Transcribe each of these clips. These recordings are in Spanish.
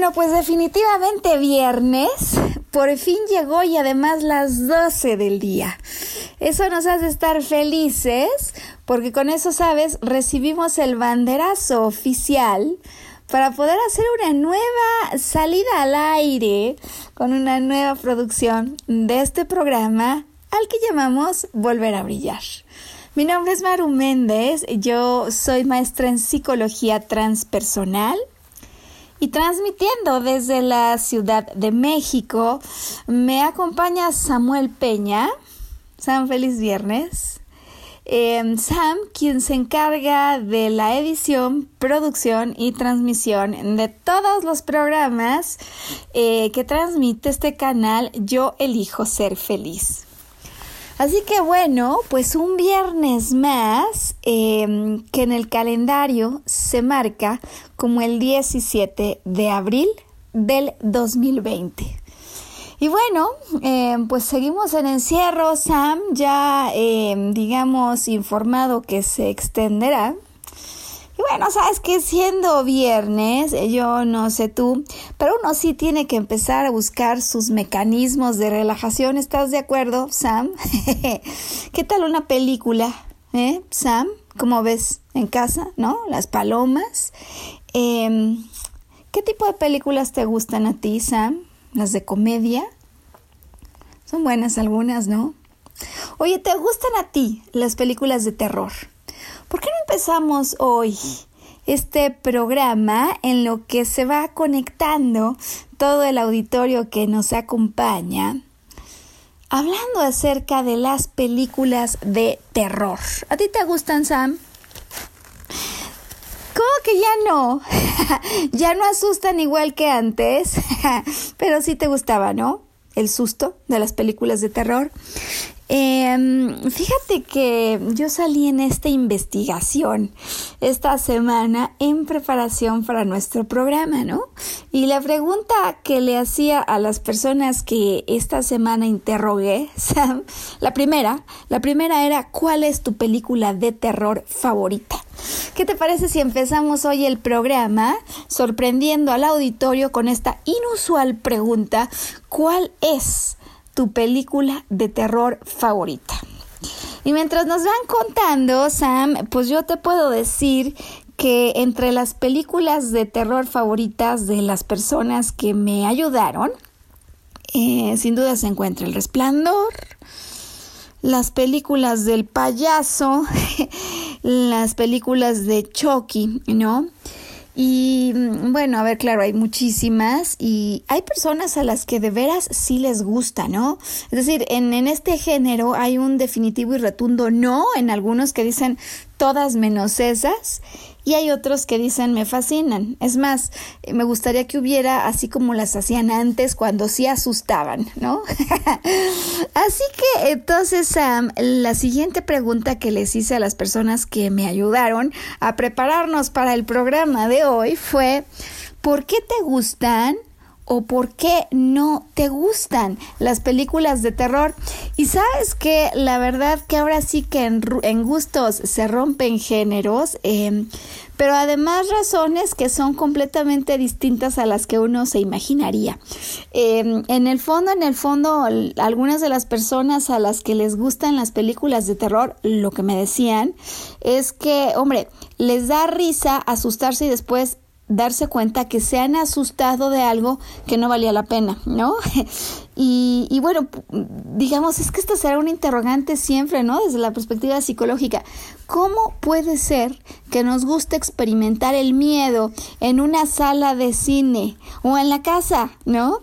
Bueno, pues definitivamente viernes, por fin llegó y además las 12 del día. Eso nos hace estar felices porque con eso, sabes, recibimos el banderazo oficial para poder hacer una nueva salida al aire con una nueva producción de este programa al que llamamos Volver a Brillar. Mi nombre es Maru Méndez, yo soy maestra en psicología transpersonal y transmitiendo desde la Ciudad de México, me acompaña Samuel Peña. Sam, feliz viernes. Em, Sam, quien se encarga de la edición, producción y transmisión de todos los programas eh, que transmite este canal Yo elijo ser feliz. Así que bueno, pues un viernes más em, que en el calendario se marca como el 17 de abril del 2020. Y bueno, em, pues seguimos en encierro, Sam, ya em, digamos informado que se extenderá y bueno, sabes que siendo viernes, eh, yo no sé tú, pero uno sí tiene que empezar a buscar sus mecanismos de relajación. ¿Estás de acuerdo, Sam? ¿Qué tal una película, eh, Sam? ¿Cómo ves en casa, no? Las palomas. Em, ¿Qué tipo de películas te gustan a ti, Sam? ¿Las de comedia? Son buenas algunas, ¿no? Oye, ¿te gustan a ti las películas de terror? ¿Por qué no empezamos hoy este programa en lo que se va conectando todo el auditorio que nos acompaña? Hablando acerca de las películas de terror. ¿A ti te gustan, Sam? ¿Cómo que ya no? ya no asustan igual que antes, pero sí te gustaba, ¿no? El susto de las películas de terror. Eh, fíjate que yo salí en esta investigación esta semana en preparación para nuestro programa, ¿no? Y la pregunta que le hacía a las personas que esta semana interrogué, Sam, la primera, la primera era ¿cuál es tu película de terror favorita? ¿Qué te parece si empezamos hoy el programa sorprendiendo al auditorio con esta inusual pregunta? ¿Cuál es tu película de terror favorita. Y mientras nos van contando, Sam, pues yo te puedo decir que entre las películas de terror favoritas de las personas que me ayudaron, eh, sin duda se encuentra El Resplandor, las películas del payaso, las películas de Chucky, ¿no? Y mm, bueno, a ver, claro, hay muchísimas y hay personas a las que de veras sí les gusta, ¿no? Es decir, en, en este género hay un definitivo y rotundo no en algunos que dicen todas menos esas y hay otros que dicen me fascinan. Es más, me gustaría que hubiera así como las hacían antes cuando sí asustaban, ¿no? así que entonces Sam, la siguiente pregunta que les hice a las personas que me ayudaron a prepararnos para el programa de hoy fue ¿por qué te gustan o por qué no te gustan las películas de terror. Y sabes que la verdad que ahora sí que en, gustos se rompen géneros, em, pero además razones que son completamente distintas a las que uno se imaginaría. Em, en el fondo, en el fondo, algunas de las personas a las que les gustan las películas de terror, lo que me decían es que, hombre, les da risa asustarse y después darse cuenta que se han asustado de algo que no valía la pena, ¿no? Y, y, bueno, digamos, es que esta será una interrogante siempre, ¿no? Desde la perspectiva psicológica. ¿Cómo puede ser que nos guste experimentar el miedo en una sala de cine o en la casa, ¿no?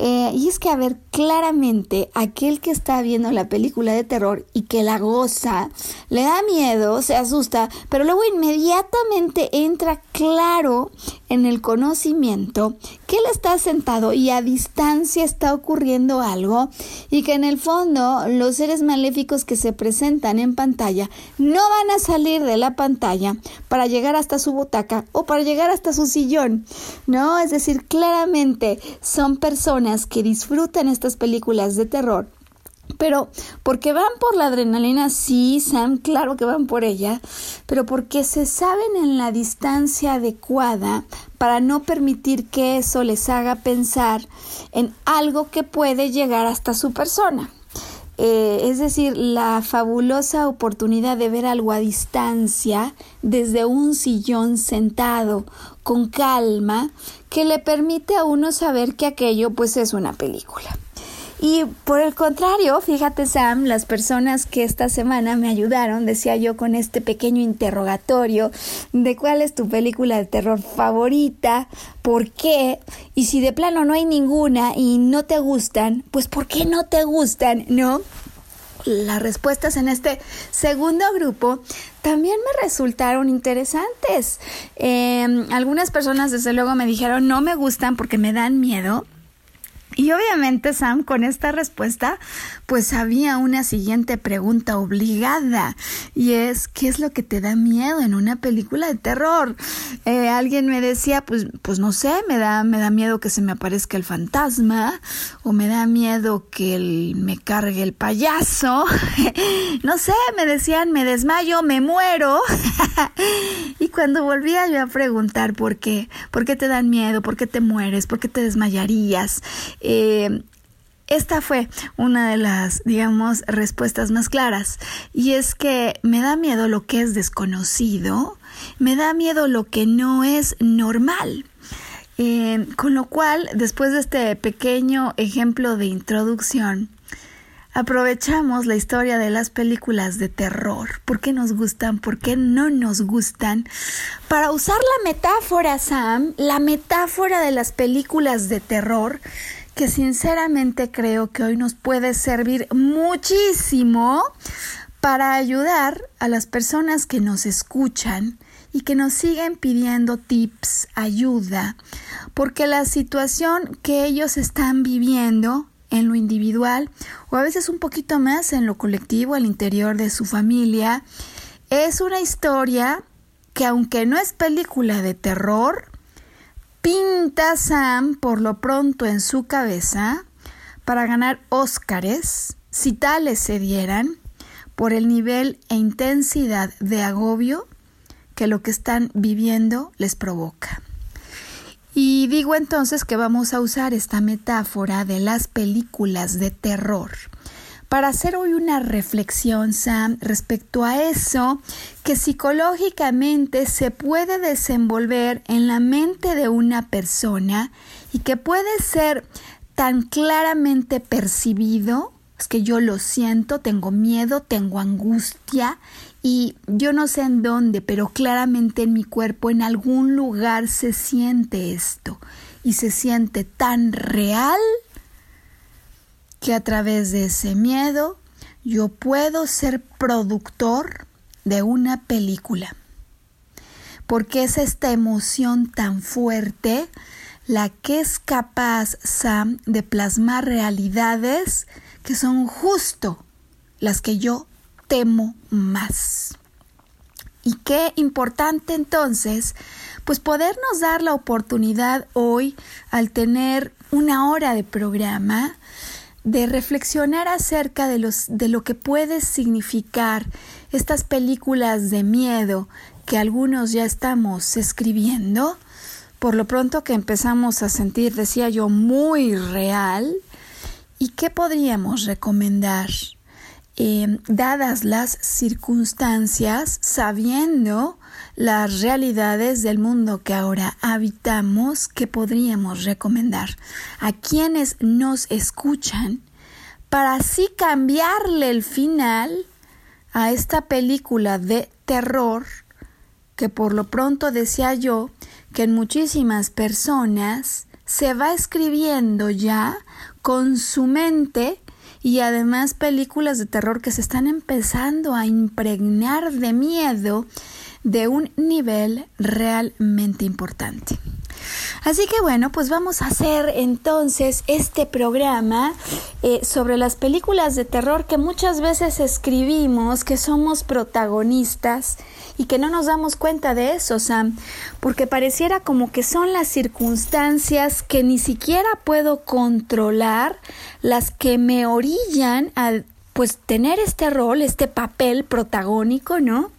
Eh, y es que, a ver, claramente aquel que está viendo la película de terror y que la goza, le da miedo, se asusta, pero luego inmediatamente entra claro en el conocimiento que él está sentado y a distancia está ocurriendo algo y que en el fondo los seres maléficos que se presentan en pantalla no van a salir de la pantalla para llegar hasta su butaca o para llegar hasta su sillón, ¿no? Es decir, claramente son personas que disfrutan estas películas de terror pero porque van por la adrenalina, sí, Sam, claro que van por ella, pero porque se saben en la distancia adecuada para no permitir que eso les haga pensar en algo que puede llegar hasta su persona. Eh, es decir, la fabulosa oportunidad de ver algo a distancia, desde un sillón sentado, con calma, que le permite a uno saber que aquello pues es una película. Y por el contrario, fíjate Sam, las personas que esta semana me ayudaron, decía yo con este pequeño interrogatorio de cuál es tu película de terror favorita, por qué, y si de plano no hay ninguna y no te gustan, pues ¿por qué no te gustan? ¿No? Las respuestas en este segundo grupo también me resultaron interesantes. Em, algunas personas desde luego me dijeron no me gustan porque me dan miedo. Y obviamente, Sam, con esta respuesta, pues había una siguiente pregunta obligada y es, ¿qué es lo que te da miedo en una película de terror? Eh, alguien me decía, pues, pues no sé, me da, me da miedo que se me aparezca el fantasma o me da miedo que me cargue el payaso. no sé, me decían, me desmayo, me muero. y cuando volvía yo a preguntar por qué, por qué te dan miedo, por qué te mueres, por qué te desmayarías, eh, esta fue una de las, digamos, respuestas más claras. Y es que me da miedo lo que es desconocido, me da miedo lo que no es normal. Eh, con lo cual, después de este pequeño ejemplo de introducción, aprovechamos la historia de las películas de terror, por qué nos gustan, por qué no nos gustan, para usar la metáfora, Sam, la metáfora de las películas de terror que sinceramente creo que hoy nos puede servir muchísimo para ayudar a las personas que nos escuchan y que nos siguen pidiendo tips, ayuda, porque la situación que ellos están viviendo en lo individual o a veces un poquito más en lo colectivo al interior de su familia es una historia que aunque no es película de terror, pinta Sam por lo pronto en su cabeza para ganar Óscares, si tales se dieran, por el nivel e intensidad de agobio que lo que están viviendo les provoca. Y digo entonces que vamos a usar esta metáfora de las películas de terror para hacer hoy una reflexión, Sam, respecto a eso que psicológicamente se puede desenvolver en la mente de una persona y que puede ser tan claramente percibido, es que yo lo siento, tengo miedo, tengo angustia y yo no sé en dónde, pero claramente en mi cuerpo, en algún lugar se siente esto y se siente tan real que a través de ese miedo yo puedo ser productor de una película. Porque es esta emoción tan fuerte la que es capaz, de plasmar realidades que son justo las que yo temo más. Y qué importante entonces, pues podernos dar la oportunidad hoy al tener una hora de programa de reflexionar acerca de, los, de lo que puede significar estas películas de miedo que algunos ya estamos escribiendo, por lo pronto que empezamos a sentir, decía yo, muy real, ¿y qué podríamos recomendar? Eh, dadas las circunstancias, sabiendo las realidades del mundo que ahora habitamos, ¿qué podríamos recomendar. A quienes nos escuchan para así cambiarle el final a esta película de terror que por lo pronto decía yo que en muchísimas personas se va escribiendo ya con su mente y además películas de terror que se están empezando a impregnar de miedo de un nivel realmente importante. Así que bueno, pues vamos a hacer entonces este programa eh, sobre las películas de terror que muchas veces escribimos, que somos protagonistas y que no nos damos cuenta de eso, Sam, porque pareciera como que son las circunstancias que ni siquiera puedo controlar las que me orillan a pues tener este rol, este papel protagónico, ¿no?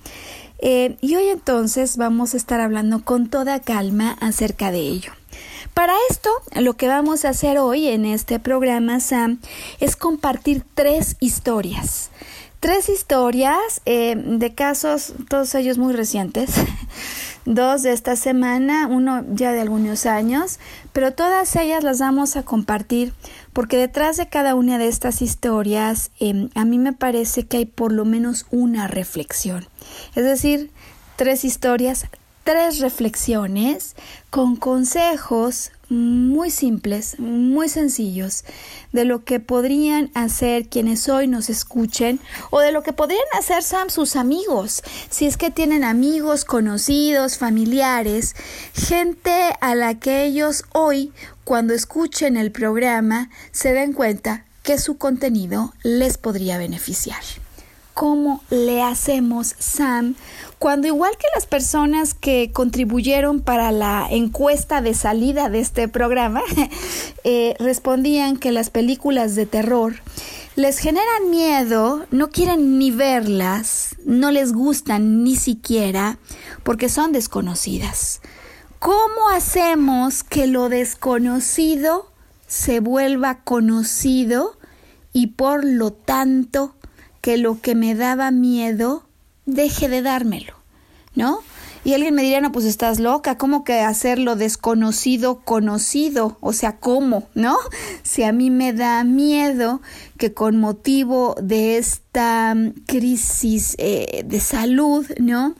Eh, y hoy entonces vamos a estar hablando con toda calma acerca de ello. Para esto, lo que vamos a hacer hoy en este programa, Sam, es compartir tres historias. Tres historias eh, de casos, todos ellos muy recientes. Dos de esta semana, uno ya de algunos años, pero todas ellas las vamos a compartir porque detrás de cada una de estas historias em, a mí me parece que hay por lo menos una reflexión. Es decir, tres historias, tres reflexiones con consejos muy simples, muy sencillos, de lo que podrían hacer quienes hoy nos escuchen o de lo que podrían hacer Sam sus amigos, si es que tienen amigos, conocidos, familiares, gente a la que ellos hoy, cuando escuchen el programa, se den cuenta que su contenido les podría beneficiar. ¿Cómo le hacemos, Sam, cuando igual que las personas que contribuyeron para la encuesta de salida de este programa, eh, respondían que las películas de terror les generan miedo, no quieren ni verlas, no les gustan ni siquiera porque son desconocidas. ¿Cómo hacemos que lo desconocido se vuelva conocido y por lo tanto que lo que me daba miedo deje de dármelo, ¿no? Y alguien me diría, no, pues estás loca, ¿cómo que hacerlo desconocido conocido? O sea, ¿cómo? ¿No? Si a mí me da miedo que con motivo de esta mm, crisis eh, de salud, ¿no?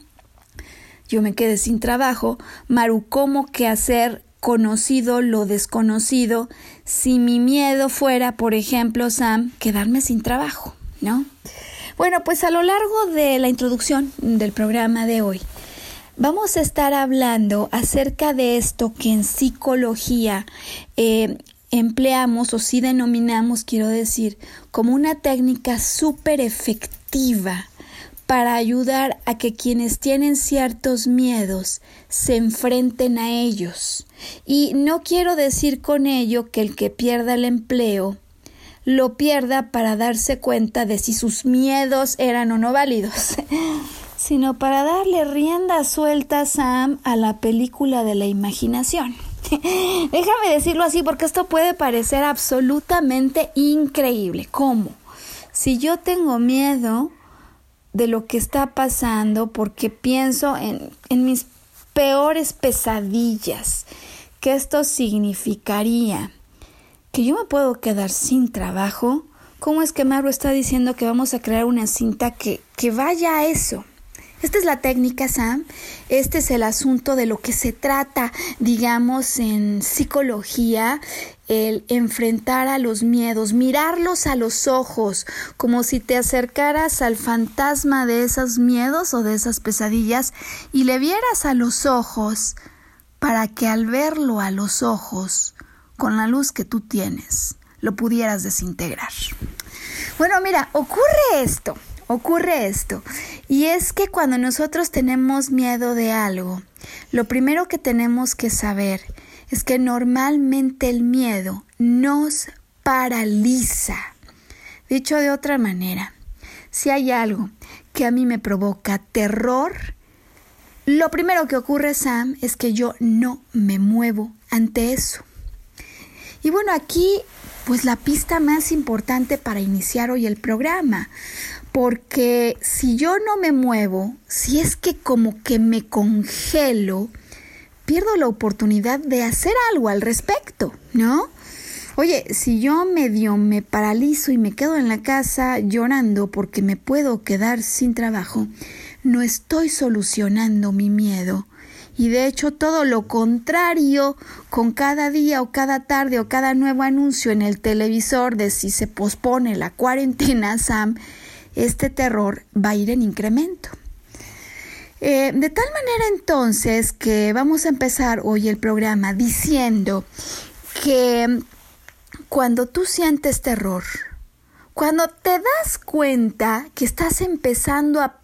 Yo me quede sin trabajo, Maru, ¿cómo que hacer conocido lo desconocido si mi miedo fuera, por ejemplo, Sam, quedarme sin trabajo, ¿no? Bueno, pues a lo largo de la introducción del programa de hoy, vamos a estar hablando acerca de esto que en psicología eh, empleamos o sí denominamos, quiero decir, como una técnica súper efectiva para ayudar a que quienes tienen ciertos miedos se enfrenten a ellos. Y no quiero decir con ello que el que pierda el empleo lo pierda para darse cuenta de si sus miedos eran o no válidos, sino para darle rienda suelta a Sam a la película de la imaginación. Déjame decirlo así porque esto puede parecer absolutamente increíble. ¿Cómo? Si yo tengo miedo de lo que está pasando porque pienso en, en mis peores pesadillas, que esto significaría que yo me puedo quedar sin trabajo. ¿Cómo es que Maru está diciendo que vamos a crear una cinta que, que vaya a eso? Esta es la técnica, Sam. Este es el asunto de lo que se trata, digamos, en psicología, el enfrentar a los miedos, mirarlos a los ojos, como si te acercaras al fantasma de esos miedos o de esas pesadillas y le vieras a los ojos para que al verlo a los ojos con la luz que tú tienes, lo pudieras desintegrar. Bueno, mira, ocurre esto, ocurre esto. Y es que cuando nosotros tenemos miedo de algo, lo primero que tenemos que saber es que normalmente el miedo nos paraliza. Dicho de otra manera, si hay algo que a mí me provoca terror, lo primero que ocurre, Sam, es que yo no me muevo ante eso. Y bueno, aquí pues la pista más importante para iniciar hoy el programa, porque si yo no me muevo, si es que como que me congelo, pierdo la oportunidad de hacer algo al respecto, ¿no? Oye, si yo medio me paralizo y me quedo en la casa llorando porque me puedo quedar sin trabajo, no estoy solucionando mi miedo. Y de hecho todo lo contrario, con cada día o cada tarde o cada nuevo anuncio en el televisor de si se pospone la cuarentena, Sam, este terror va a ir en incremento. Eh, de tal manera entonces que vamos a empezar hoy el programa diciendo que cuando tú sientes terror, cuando te das cuenta que estás empezando a,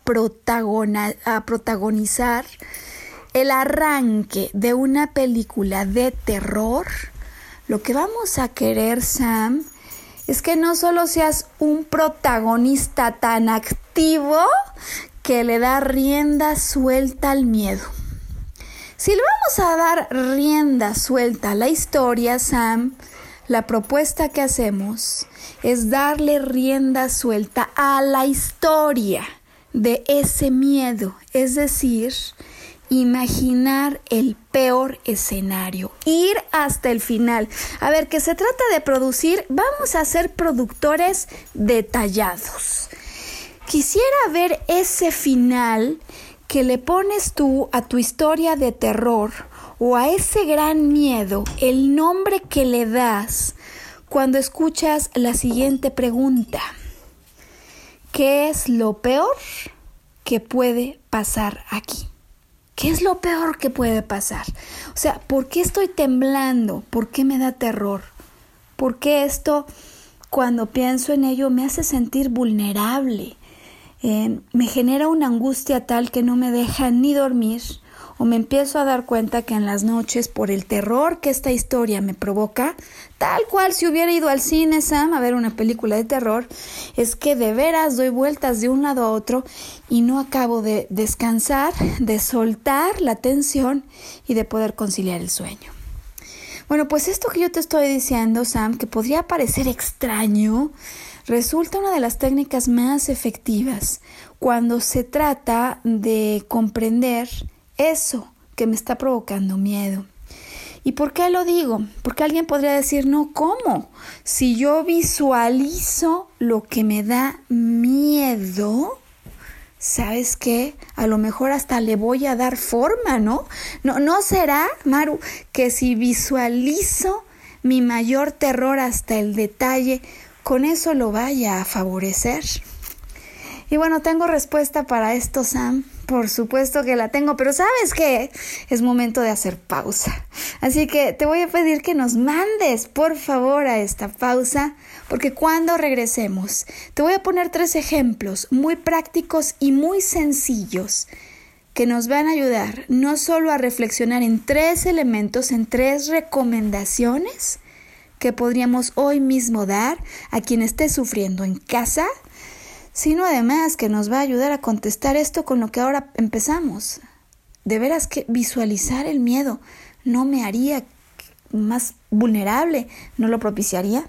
a protagonizar el arranque de una película de terror, lo que vamos a querer, Sam, es que no solo seas un protagonista tan activo que le da rienda suelta al miedo. Si le vamos a dar rienda suelta a la historia, Sam, la propuesta que hacemos es darle rienda suelta a la historia de ese miedo, es decir, imaginar el peor escenario, ir hasta el final. A ver, que se trata de producir, vamos a ser productores detallados. Quisiera ver ese final que le pones tú a tu historia de terror o a ese gran miedo el nombre que le das cuando escuchas la siguiente pregunta. ¿Qué es lo peor que puede pasar aquí? ¿Qué es lo peor que puede pasar? O sea, ¿por qué estoy temblando? ¿Por qué me da terror? ¿Por qué esto, cuando pienso en ello, me hace sentir vulnerable? Eh, me genera una angustia tal que no me deja ni dormir, o me empiezo a dar cuenta que en las noches, por el terror que esta historia me provoca, tal cual si hubiera ido al cine, Sam, a ver una película de terror, es que de veras doy vueltas de un lado a otro y no acabo de descansar, de soltar la tensión y de poder conciliar el sueño. Bueno, pues esto que yo te estoy diciendo, Sam, que podría parecer extraño, resulta una de las técnicas más efectivas cuando se trata de comprender eso que me está provocando miedo. ¿Y por qué lo digo? Porque alguien podría decir, no, ¿cómo? Si yo visualizo lo que me da miedo, ¿sabes qué? A lo mejor hasta le voy a dar forma, ¿no? No, no será, Maru, que si visualizo mi mayor terror hasta el detalle, con eso lo vaya a favorecer. Y bueno, tengo respuesta para esto, Sam. Por supuesto que la tengo, pero ¿sabes qué? Es momento de hacer pausa. Así que te voy a pedir que nos mandes, por favor, a esta pausa, porque cuando regresemos, te voy a poner tres ejemplos muy prácticos y muy sencillos que nos van a ayudar no solo a reflexionar en tres elementos, en tres recomendaciones que podríamos hoy mismo dar a quien esté sufriendo en casa, sino además que nos va a ayudar a contestar esto con lo que ahora empezamos. De veras que visualizar el miedo no me haría más vulnerable, no lo propiciaría.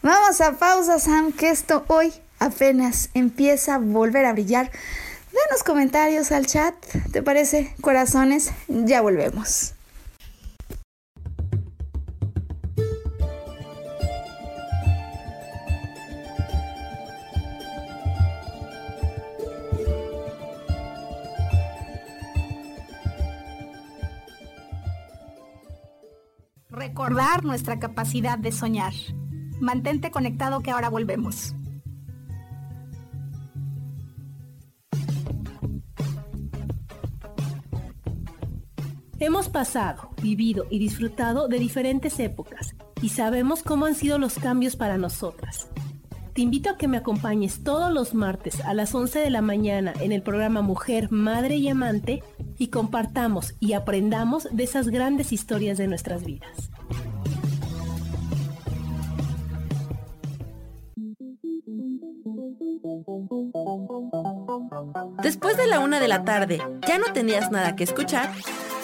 Vamos a pausa, Sam, que esto hoy apenas empieza a volver a brillar. Danos comentarios al chat, ¿te parece? Corazones, ya volvemos. Recordar nuestra capacidad de soñar. Mantente conectado que ahora volvemos. Hemos pasado, vivido y disfrutado de diferentes épocas y sabemos cómo han sido los cambios para nosotras. Te invito a que me acompañes todos los martes a las 11 de la mañana en el programa Mujer, Madre y Amante y compartamos y aprendamos de esas grandes historias de nuestras vidas. Después de la una de la tarde, ¿ya no tenías nada que escuchar?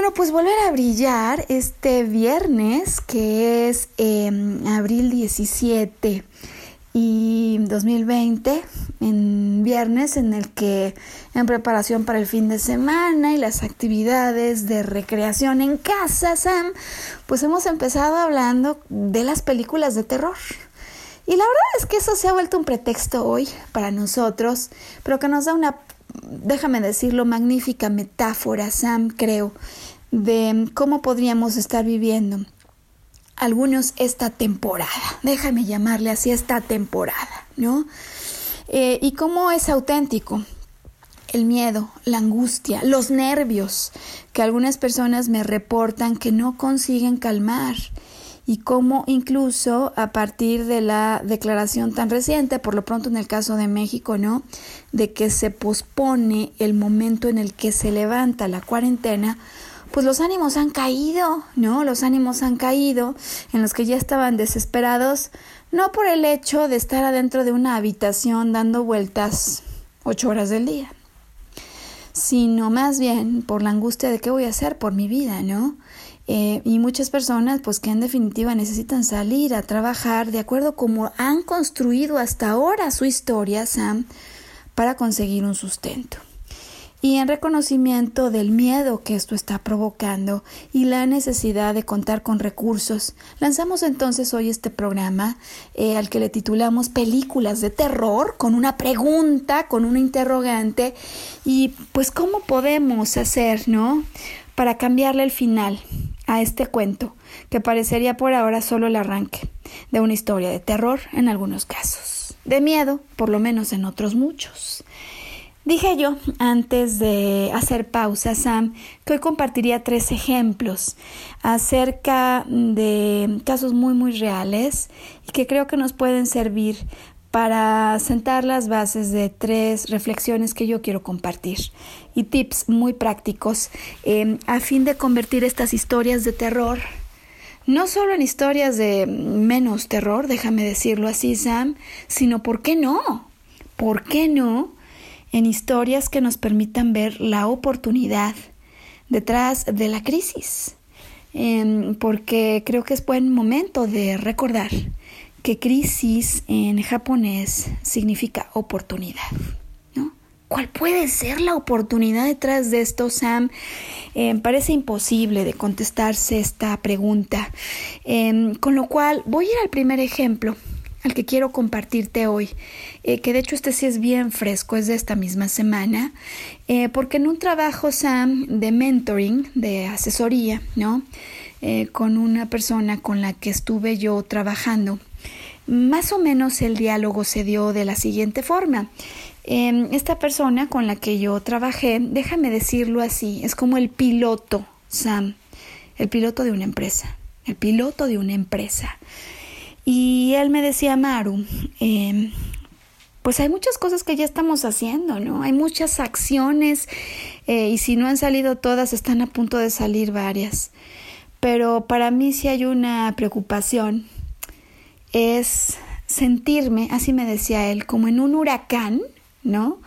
Bueno, pues volver a brillar este viernes, que es em, abril 17 y 2020, en viernes en el que en preparación para el fin de semana y las actividades de recreación en casa, Sam, pues hemos empezado hablando de las películas de terror. Y la verdad es que eso se ha vuelto un pretexto hoy para nosotros, pero que nos da una déjame decirlo, magnífica metáfora, Sam, creo, de cómo podríamos estar viviendo algunos esta temporada, déjame llamarle así esta temporada, ¿no? Eh, y cómo es auténtico el miedo, la angustia, los nervios que algunas personas me reportan que no consiguen calmar y cómo incluso a partir de la declaración tan reciente, por lo pronto en el caso de México, ¿no? De que se pospone el momento en el que se levanta la cuarentena, pues los ánimos han caído, ¿no? Los ánimos han caído en los que ya estaban desesperados, no por el hecho de estar adentro de una habitación dando vueltas ocho horas del día, sino más bien por la angustia de qué voy a hacer por mi vida, ¿no? Eh, y muchas personas, pues que en definitiva necesitan salir a trabajar de acuerdo como han construido hasta ahora su historia, Sam, para conseguir un sustento. Y en reconocimiento del miedo que esto está provocando y la necesidad de contar con recursos, lanzamos entonces hoy este programa eh, al que le titulamos Películas de Terror, con una pregunta, con una interrogante, y pues cómo podemos hacer, ¿no? Para cambiarle el final a este cuento, que parecería por ahora solo el arranque de una historia de terror en algunos casos, de miedo, por lo menos en otros muchos. Dije yo antes de hacer pausa, Sam, que hoy compartiría tres ejemplos acerca de casos muy, muy reales y que creo que nos pueden servir para sentar las bases de tres reflexiones que yo quiero compartir y tips muy prácticos em, a fin de convertir estas historias de terror no solo en historias de menos terror, déjame decirlo así, Sam, sino, ¿por qué no? ¿Por qué no? En historias que nos permitan ver la oportunidad detrás de la crisis. Em, porque creo que es buen momento de recordar que crisis en japonés significa oportunidad. ¿no? ¿Cuál puede ser la oportunidad detrás de esto, Sam? Eh, parece imposible de contestarse esta pregunta. Em, con lo cual, voy a ir al primer ejemplo al que quiero compartirte hoy, eh, que de hecho este sí es bien fresco, es de esta misma semana, eh, porque en un trabajo, Sam, de mentoring, de asesoría, ¿no? Eh, con una persona con la que estuve yo trabajando, más o menos el diálogo se dio de la siguiente forma. Em, esta persona con la que yo trabajé, déjame decirlo así, es como el piloto, Sam, el piloto de una empresa, el piloto de una empresa. Y él me decía, Maru, em, pues hay muchas cosas que ya estamos haciendo, ¿no? Hay muchas acciones eh, y si no han salido todas, están a punto de salir varias. Pero para mí sí hay una preocupación, es sentirme, así me decía él, como en un huracán, ¿no?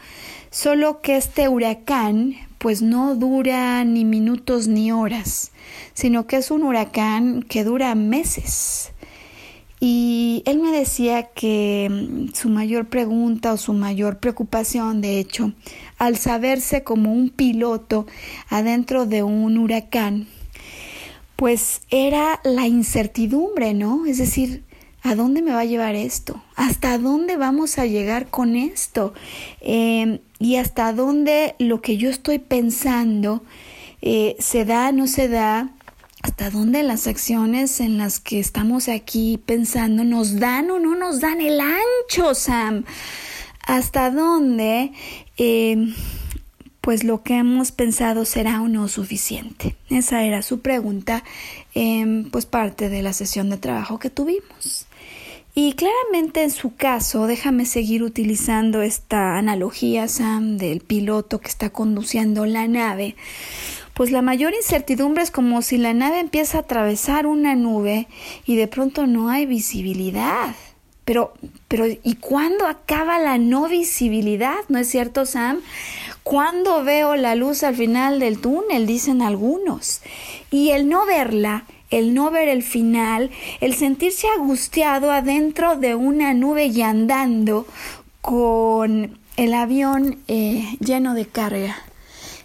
Solo que este huracán pues no dura ni minutos ni horas, sino que es un huracán que dura meses. Y él me decía que mm, su mayor pregunta o su mayor preocupación, de hecho, al saberse como un piloto adentro de un huracán, pues era la incertidumbre, ¿no? Es decir, ¿a dónde me va a llevar esto? ¿Hasta dónde vamos a llegar con esto? Em, y hasta dónde lo que yo estoy pensando eh, se da, no se da, hasta dónde las acciones en las que estamos aquí pensando nos dan o no nos dan el ancho, Sam. Hasta dónde, eh, pues lo que hemos pensado será o no suficiente. Esa era su pregunta, eh, pues parte de la sesión de trabajo que tuvimos. Y claramente en su caso, déjame seguir utilizando esta analogía, Sam, del piloto que está conduciendo la nave pues la mayor incertidumbre es como si la nave empieza a atravesar una nube y de pronto no hay visibilidad. Pero, pero, ¿y cuándo acaba la no visibilidad? ¿No es cierto, Sam? ¿Cuándo veo la luz al final del túnel? Dicen algunos. Y el no verla, el no ver el final, el sentirse angustiado adentro de una nube y andando con el avión eh, lleno de carga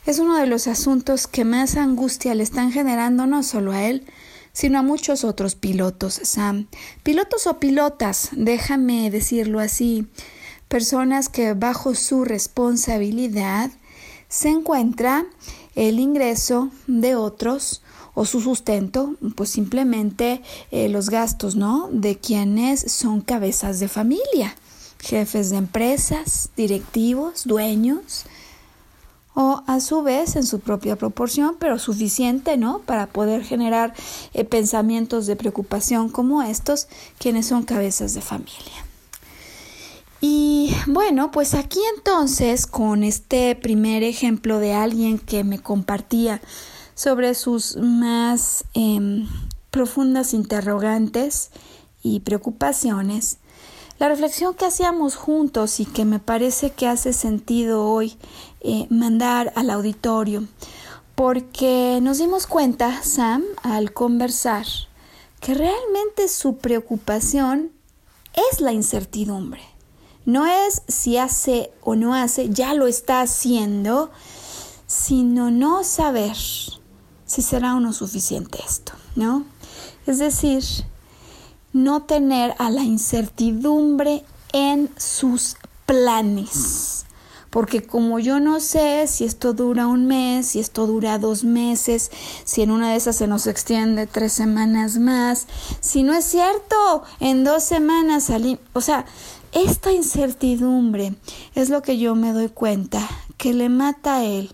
es uno de los asuntos que más angustia le están generando no solo a él, sino a muchos otros pilotos, Sam. Pilotos o pilotas, déjame decirlo así, personas que bajo su responsabilidad se encuentra el ingreso de otros o su sustento, pues simplemente eh, los gastos, ¿no? De quienes son cabezas de familia, jefes de empresas, directivos, dueños, o a su vez en su propia proporción, pero suficiente, ¿no? Para poder generar eh, pensamientos de preocupación como estos, quienes son cabezas de familia. Y bueno, pues aquí entonces, con este primer ejemplo de alguien que me compartía sobre sus más em, profundas interrogantes y preocupaciones, la reflexión que hacíamos juntos y que me parece que hace sentido hoy eh, mandar al auditorio, porque nos dimos cuenta, Sam, al conversar, que realmente su preocupación es la incertidumbre. No es si hace o no hace, ya lo está haciendo, sino no saber si será o no suficiente esto, ¿no? Es decir, no tener a la incertidumbre en sus planes. Porque como yo no sé si esto dura un mes, si esto dura dos meses, si en una de esas se nos extiende tres semanas más, si no es cierto, en dos semanas salimos. O sea, esta incertidumbre es lo que yo me doy cuenta que le mata a él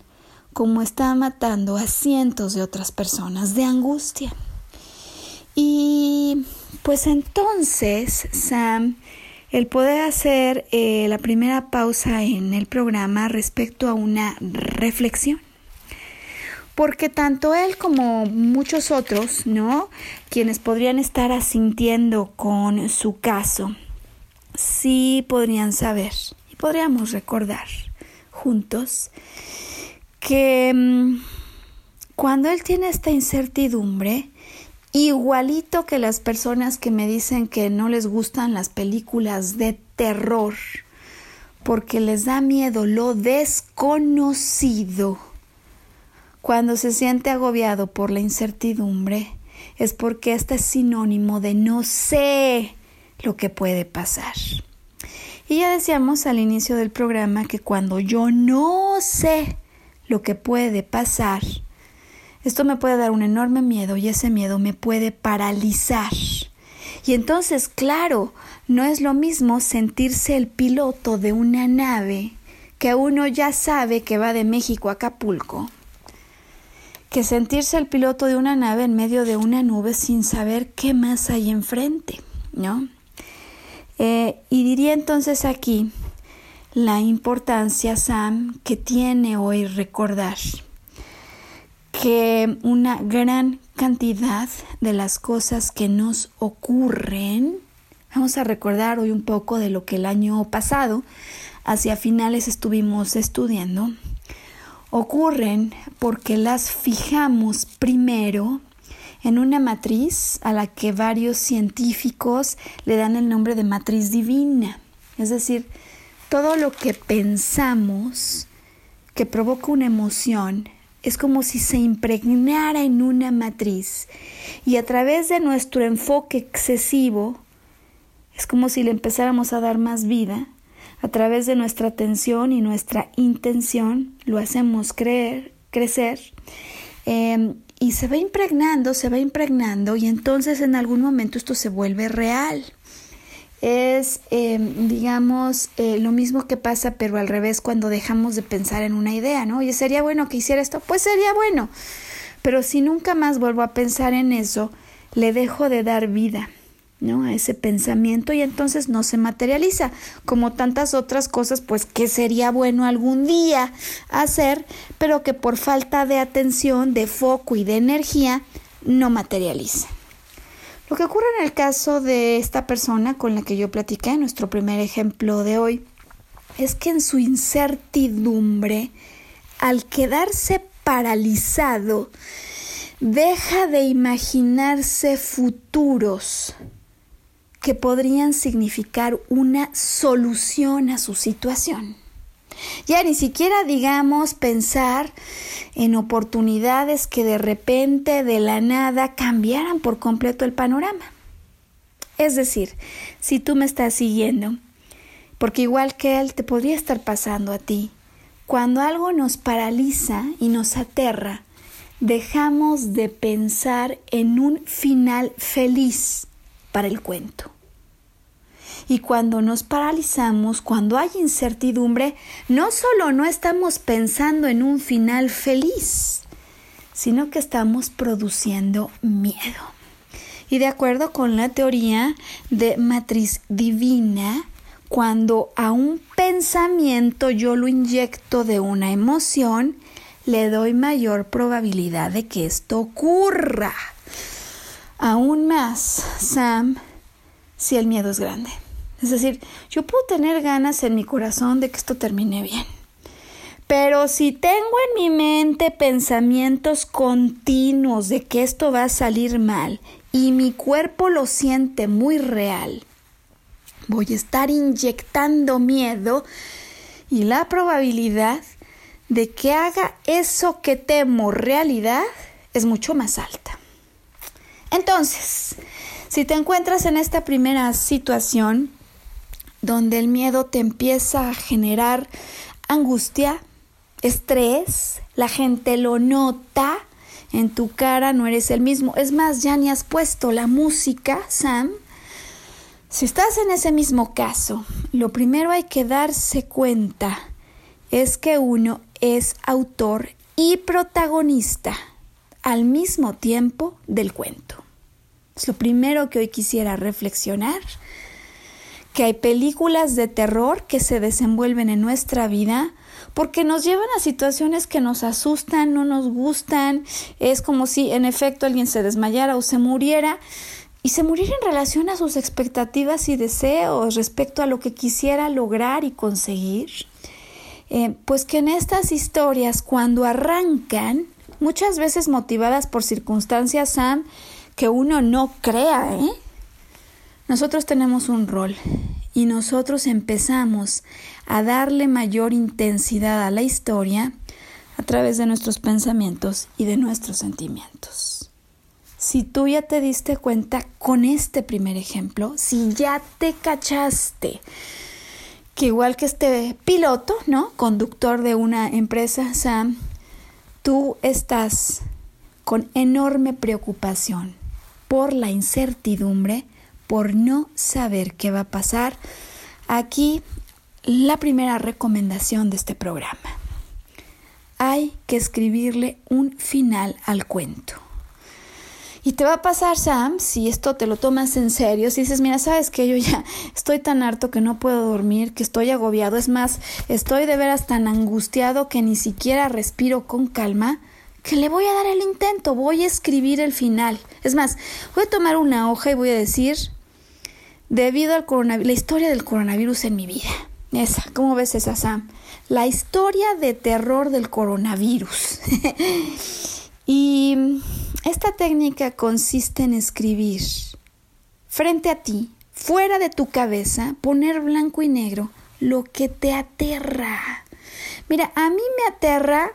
como está matando a cientos de otras personas de angustia. Y pues entonces, Sam, el poder hacer eh, la primera pausa en el programa respecto a una reflexión. Porque tanto él como muchos otros, ¿no? Quienes podrían estar asintiendo con su caso, sí podrían saber y podríamos recordar juntos que mm, cuando él tiene esta incertidumbre, igualito que las personas que me dicen que no les gustan las películas de terror porque les da miedo lo desconocido. Cuando se siente agobiado por la incertidumbre es porque este es sinónimo de no sé lo que puede pasar. Y ya decíamos al inicio del programa que cuando yo no sé lo que puede pasar, esto me puede dar un enorme miedo y ese miedo me puede paralizar. Y entonces, claro, no es lo mismo sentirse el piloto de una nave que uno ya sabe que va de México a Acapulco, que sentirse el piloto de una nave en medio de una nube sin saber qué más hay enfrente, ¿no? Eh, y diría entonces aquí la importancia, Sam, que tiene hoy recordar que una gran cantidad de las cosas que nos ocurren, vamos a recordar hoy un poco de lo que el año pasado, hacia finales estuvimos estudiando, ocurren porque las fijamos primero en una matriz a la que varios científicos le dan el nombre de matriz divina. Es decir, todo lo que pensamos que provoca una emoción es como si se impregnara en una matriz y a través de nuestro enfoque excesivo es como si le empezáramos a dar más vida. A través de nuestra atención y nuestra intención lo hacemos creer, crecer em, y se va impregnando, se va impregnando y entonces en algún momento esto se vuelve real. Es, em, digamos, eh, lo mismo que pasa, pero al revés cuando dejamos de pensar en una idea, ¿no? Oye, ¿sería bueno que hiciera esto? Pues sería bueno. Pero si nunca más vuelvo a pensar en eso, le dejo de dar vida. ¿no? a ese pensamiento y entonces no se materializa como tantas otras cosas pues que sería bueno algún día hacer pero que por falta de atención de foco y de energía no materializa lo que ocurre en el caso de esta persona con la que yo platiqué nuestro primer ejemplo de hoy es que en su incertidumbre al quedarse paralizado deja de imaginarse futuros que podrían significar una solución a su situación. Ya ni siquiera digamos pensar en oportunidades que de repente, de la nada, cambiaran por completo el panorama. Es decir, si tú me estás siguiendo, porque igual que él te podría estar pasando a ti, cuando algo nos paraliza y nos aterra, dejamos de pensar en un final feliz para el cuento. Y cuando nos paralizamos, cuando hay incertidumbre, no solo no estamos pensando en un final feliz, sino que estamos produciendo miedo. Y de acuerdo con la teoría de matriz divina, cuando a un pensamiento yo lo inyecto de una emoción, le doy mayor probabilidad de que esto ocurra. Aún más, Sam, si el miedo es grande. Es decir, yo puedo tener ganas en mi corazón de que esto termine bien. Pero si tengo en mi mente pensamientos continuos de que esto va a salir mal y mi cuerpo lo siente muy real, voy a estar inyectando miedo y la probabilidad de que haga eso que temo realidad es mucho más alta. Entonces, si te encuentras en esta primera situación, donde el miedo te empieza a generar angustia, estrés, la gente lo nota, en tu cara no eres el mismo. Es más, ya ni has puesto la música, Sam. Si estás en ese mismo caso, lo primero hay que darse cuenta es que uno es autor y protagonista al mismo tiempo del cuento. Es lo primero que hoy quisiera reflexionar que hay películas de terror que se desenvuelven en nuestra vida porque nos llevan a situaciones que nos asustan, no nos gustan, es como si en efecto alguien se desmayara o se muriera y se muriera en relación a sus expectativas y deseos respecto a lo que quisiera lograr y conseguir. Eh, pues que en estas historias cuando arrancan, muchas veces motivadas por circunstancias, Sam, que uno no crea, ¿eh? Nosotros tenemos un rol y nosotros empezamos a darle mayor intensidad a la historia a través de nuestros pensamientos y de nuestros sentimientos. si tú ya te diste cuenta con este primer ejemplo, si ya te cachaste que igual que este piloto, ¿no? Conductor de una empresa, Sam, tú estás con enorme preocupación por la incertidumbre, por no saber qué va a pasar. Aquí la primera recomendación de este programa. Hay que escribirle un final al cuento. Y te va a pasar, Sam, si esto te lo tomas en serio, si dices, mira, sabes que yo ya estoy tan harto que no puedo dormir, que estoy agobiado, es más, estoy de veras tan angustiado que ni siquiera respiro con calma, que le voy a dar el intento, voy a escribir el final. Es más, voy a tomar una hoja y voy a decir, debido al coronavirus, la historia del coronavirus en mi vida. Esa, ¿cómo ves esa, Sam? La historia de terror del coronavirus. y esta técnica consiste en escribir frente a ti, fuera de tu cabeza, poner blanco y negro lo que te aterra. Mira, a mí me aterra,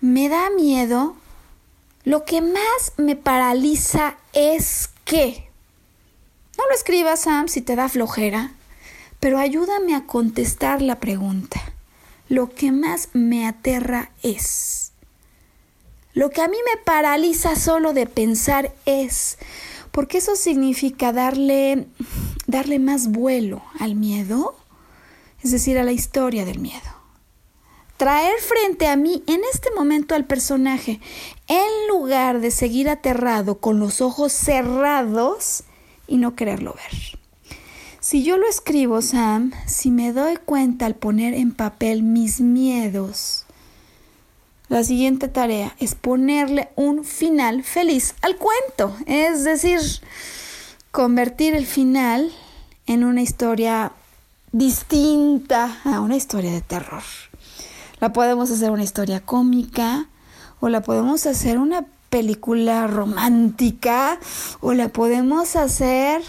me da miedo, lo que más me paraliza es que... No lo escribas, Sam, si te da flojera, pero ayúdame a contestar la pregunta. Lo que más me aterra es... Lo que a mí me paraliza solo de pensar es, porque eso significa darle, darle más vuelo al miedo, es decir, a la historia del miedo. Traer frente a mí en este momento al personaje, en lugar de seguir aterrado con los ojos cerrados y no quererlo ver. Si yo lo escribo, Sam, si me doy cuenta al poner en papel mis miedos, la siguiente tarea es ponerle un final feliz al cuento, es decir, convertir el final en una historia distinta a una historia de terror. La podemos hacer una historia cómica o la podemos hacer una película romántica o la podemos hacer,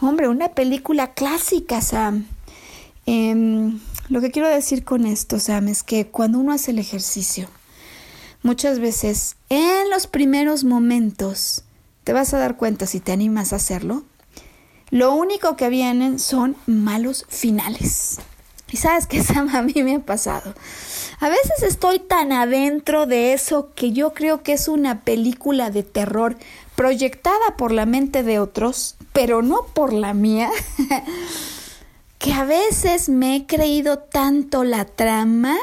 hombre, una película clásica, Sam. Em, lo que quiero decir con esto, Sam, es que cuando uno hace el ejercicio, muchas veces en los primeros momentos te vas a dar cuenta si te animas a hacerlo, lo único que vienen son malos finales. Y sabes que Sam a mí me ha pasado. A veces estoy tan adentro de eso que yo creo que es una película de terror proyectada por la mente de otros, pero no por la mía. que a veces me he creído tanto la trama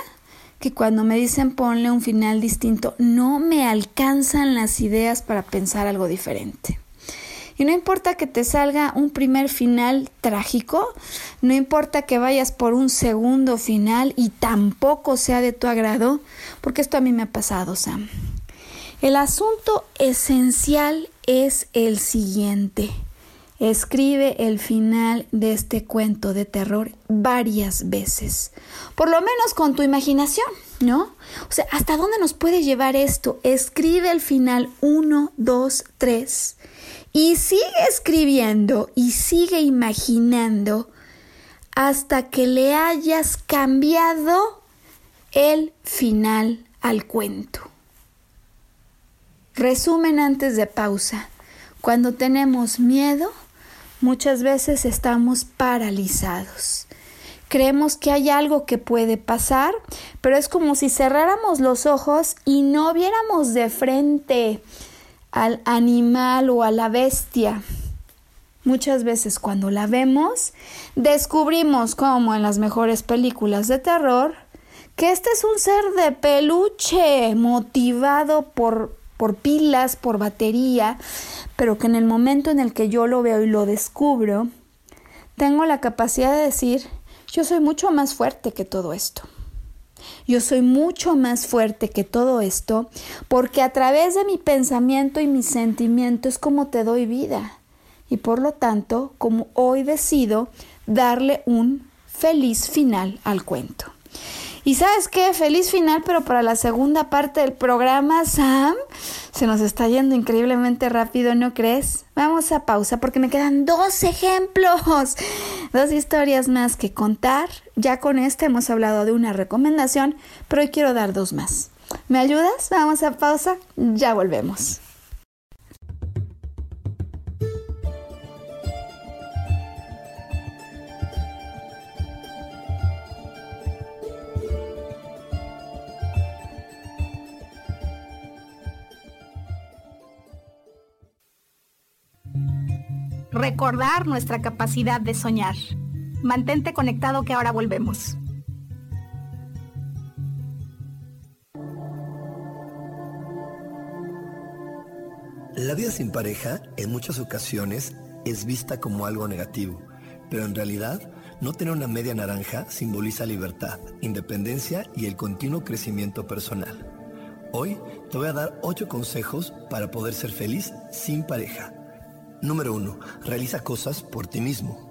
que cuando me dicen ponle un final distinto, no me alcanzan las ideas para pensar algo diferente. Y no importa que te salga un primer final trágico, no importa que vayas por un segundo final y tampoco sea de tu agrado, porque esto a mí me ha pasado, Sam. El asunto esencial es el siguiente. Escribe el final de este cuento de terror varias veces, por lo menos con tu imaginación, ¿no? O sea, ¿hasta dónde nos puede llevar esto? Escribe el final uno, dos, tres y sigue escribiendo y sigue imaginando hasta que le hayas cambiado el final al cuento. Resumen antes de pausa. Cuando tenemos miedo, muchas veces estamos paralizados. Creemos que hay algo que puede pasar, pero es como si cerráramos los ojos y no viéramos de frente al animal o a la bestia. Muchas veces cuando la vemos, descubrimos, como en las mejores películas de terror, que este es un ser de peluche motivado por, por pilas, por batería, pero que en el momento en el que yo lo veo y lo descubro, tengo la capacidad de decir, yo soy mucho más fuerte que todo esto. Yo soy mucho más fuerte que todo esto porque a través de mi pensamiento y mi sentimiento es como te doy vida. Y por lo tanto, como hoy decido darle un feliz final al cuento. Y sabes qué, feliz final, pero para la segunda parte del programa, Sam, se nos está yendo increíblemente rápido, ¿no crees? Vamos a pausa porque me quedan dos ejemplos, dos historias más que contar. Ya con este hemos hablado de una recomendación, pero hoy quiero dar dos más. ¿Me ayudas? Vamos a pausa, ya volvemos. Recordar nuestra capacidad de soñar. Mantente conectado que ahora volvemos. La vida sin pareja en muchas ocasiones es vista como algo negativo, pero en realidad no tener una media naranja simboliza libertad, independencia y el continuo crecimiento personal. Hoy te voy a dar 8 consejos para poder ser feliz sin pareja. Número 1. Realiza cosas por ti mismo.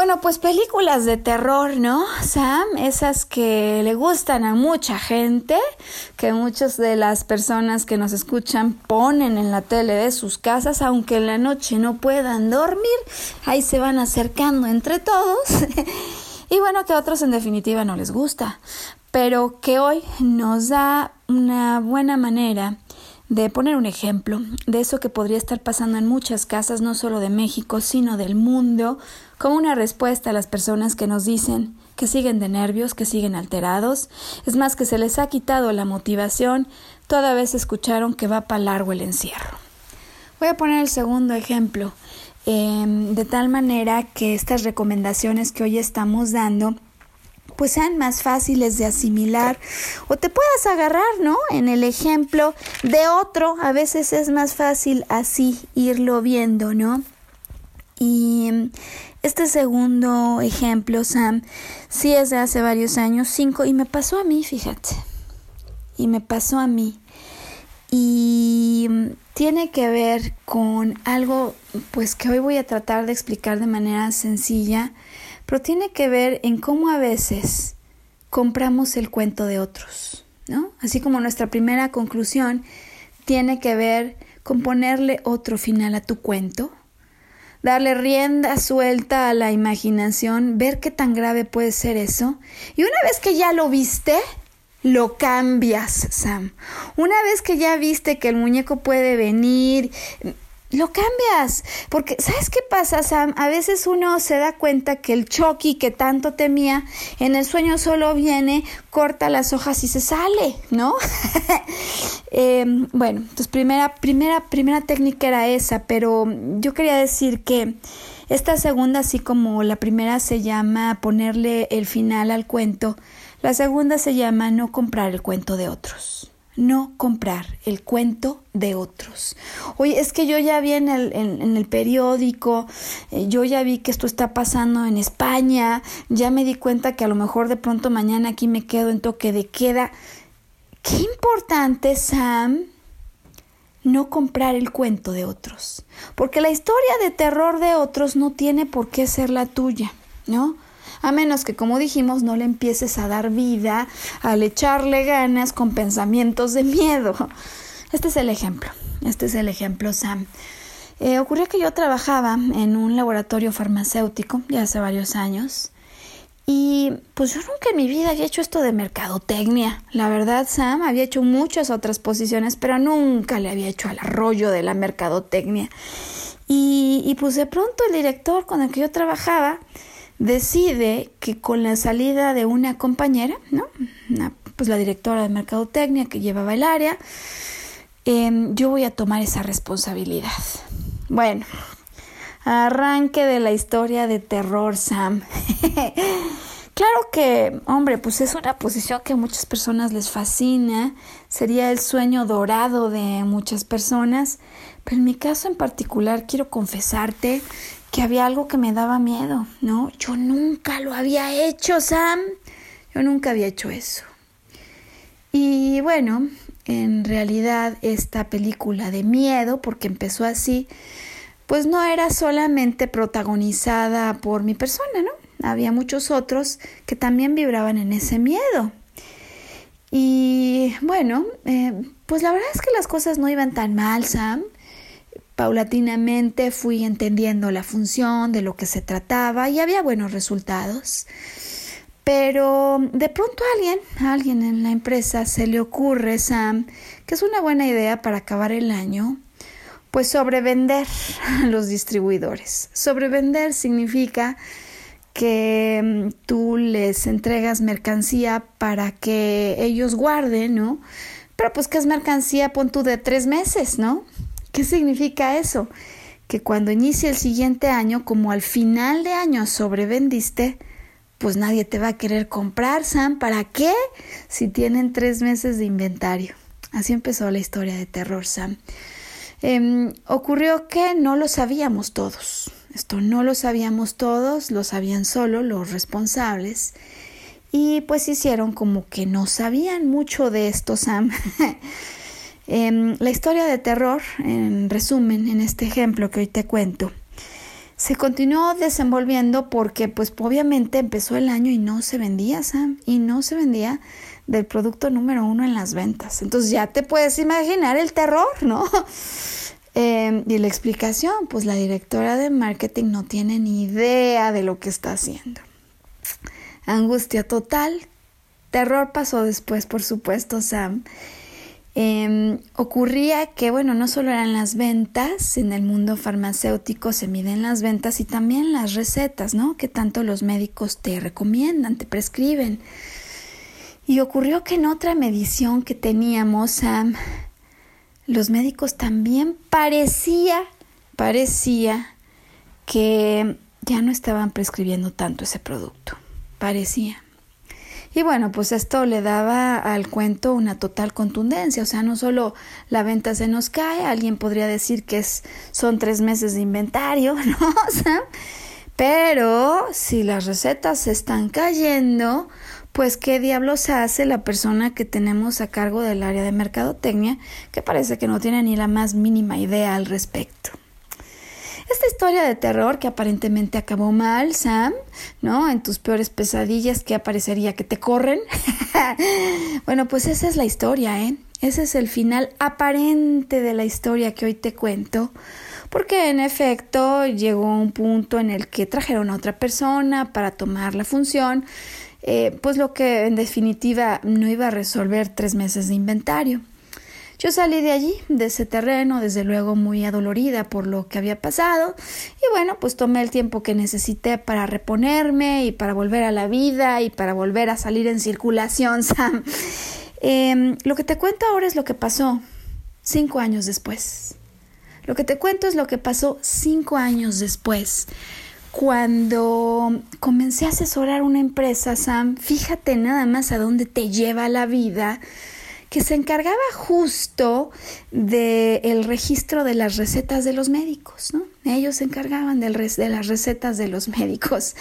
Bueno, pues películas de terror, ¿no, Sam? Esas que le gustan a mucha gente, que muchas de las personas que nos escuchan ponen en la tele de sus casas, aunque en la noche no puedan dormir, ahí se van acercando entre todos. y bueno, que a otros en definitiva no les gusta, pero que hoy nos da una buena manera de poner un ejemplo de eso que podría estar pasando en muchas casas, no solo de México, sino del mundo, como una respuesta a las personas que nos dicen que siguen de nervios, que siguen alterados, es más que se les ha quitado la motivación, toda vez escucharon que va para largo el encierro. Voy a poner el segundo ejemplo, em, de tal manera que estas recomendaciones que hoy estamos dando pues sean más fáciles de asimilar o te puedas agarrar, ¿no? En el ejemplo de otro, a veces es más fácil así irlo viendo, ¿no? Y este segundo ejemplo, Sam, sí es de hace varios años, cinco, y me pasó a mí, fíjate. Y me pasó a mí. Y tiene que ver con algo, pues que hoy voy a tratar de explicar de manera sencilla pero tiene que ver en cómo a veces compramos el cuento de otros, ¿no? Así como nuestra primera conclusión tiene que ver con ponerle otro final a tu cuento, darle rienda suelta a la imaginación, ver qué tan grave puede ser eso, y una vez que ya lo viste, lo cambias, Sam. Una vez que ya viste que el muñeco puede venir, lo cambias. Porque, ¿sabes qué pasa, Sam? A veces uno se da cuenta que el Chucky que tanto temía en el sueño solo viene, corta las hojas y se sale, ¿no? eh, bueno, entonces primera, primera, primera técnica era esa, pero yo quería decir que esta segunda, así como la primera se llama ponerle el final al cuento, la segunda se llama no comprar el cuento de otros no comprar el cuento de otros. Oye, es que yo ya vi en el, periódico, eh, yo ya vi que esto está pasando en España, ya me di cuenta que a lo mejor de pronto mañana aquí me quedo en toque de queda. Qué importante, Sam, no comprar el cuento de otros, porque la historia de terror de otros no tiene por qué ser la tuya, ¿no? A menos que, como dijimos, no le empieces a dar vida al echarle ganas con pensamientos de miedo. Este es el ejemplo, este es el ejemplo, Sam. Eh, ocurrió que yo trabajaba en un laboratorio farmacéutico ya hace varios años y pues yo nunca en mi vida había hecho esto de mercadotecnia. La verdad, Sam, había hecho muchas otras posiciones, pero nunca le había hecho al arroyo de la mercadotecnia. Y, y pues de pronto el director con el que yo trabajaba decide que con la salida de una compañera, ¿no? pues la directora de mercadotecnia que llevaba el área, em, yo voy a tomar esa responsabilidad. Bueno, arranque de la historia de terror, Sam. claro que, hombre, pues es una posición que a muchas personas les fascina, sería el sueño dorado de muchas personas, pero en mi caso en particular quiero confesarte que había algo que me daba miedo, ¿no? Yo nunca lo había hecho, Sam. Yo nunca había hecho eso. Y bueno, en realidad esta película de miedo, porque empezó así, pues no era solamente protagonizada por mi persona, ¿no? Había muchos otros que también vibraban en ese miedo. Y bueno, eh, pues la verdad es que las cosas no iban tan mal, Sam. Paulatinamente fui entendiendo la función, de lo que se trataba y había buenos resultados. Pero de pronto a alguien, a alguien en la empresa se le ocurre, Sam, que es una buena idea para acabar el año, pues sobrevender a los distribuidores. Sobrevender significa que mm, tú les entregas mercancía para que ellos guarden, ¿no? Pero pues que es mercancía, pon tú de tres meses, ¿no? ¿Qué significa eso? Que cuando inicie el siguiente año, como al final de año sobrevendiste, pues nadie te va a querer comprar, Sam. ¿Para qué? Si tienen tres meses de inventario. Así empezó la historia de terror, Sam. Em, ocurrió que no lo sabíamos todos. Esto no lo sabíamos todos, lo sabían solo los responsables. Y pues hicieron como que no sabían mucho de esto, Sam. Em, la historia de terror, en resumen, en este ejemplo que hoy te cuento, se continuó desenvolviendo porque pues obviamente empezó el año y no se vendía, Sam, y no se vendía del producto número uno en las ventas. Entonces ya te puedes imaginar el terror, ¿no? Em, y la explicación, pues la directora de marketing no tiene ni idea de lo que está haciendo. Angustia total. Terror pasó después, por supuesto, Sam. Em, ocurría que, bueno, no solo eran las ventas, en el mundo farmacéutico se miden las ventas y también las recetas, ¿no? Que tanto los médicos te recomiendan, te prescriben. Y ocurrió que en otra medición que teníamos, los médicos también parecía, parecía que ya no estaban prescribiendo tanto ese producto. Parecía. Y bueno, pues esto le daba al cuento una total contundencia, o sea, no solo la venta se nos cae, alguien podría decir que es, son tres meses de inventario, ¿no? O sea, pero si las recetas se están cayendo, pues qué diablos hace la persona que tenemos a cargo del área de mercadotecnia, que parece que no tiene ni la más mínima idea al respecto. Esta historia de terror que aparentemente acabó mal, Sam, ¿no? En tus peores pesadillas que aparecería que te corren. bueno, pues esa es la historia, ¿eh? Ese es el final aparente de la historia que hoy te cuento. Porque en efecto llegó un punto en el que trajeron a otra persona para tomar la función, eh, pues lo que en definitiva no iba a resolver tres meses de inventario. Yo salí de allí, de ese terreno, desde luego muy adolorida por lo que había pasado, y bueno, pues tomé el tiempo que necesité para reponerme y para volver a la vida y para volver a salir en circulación, Sam. Em, lo que te cuento ahora es lo que pasó cinco años después. Lo que te cuento es lo que pasó cinco años después. Cuando comencé a asesorar una empresa, Sam, fíjate nada más a dónde te lleva la vida, que se encargaba justo del registro de las recetas de los médicos, ¿no? Ellos se encargaban de las recetas de los médicos.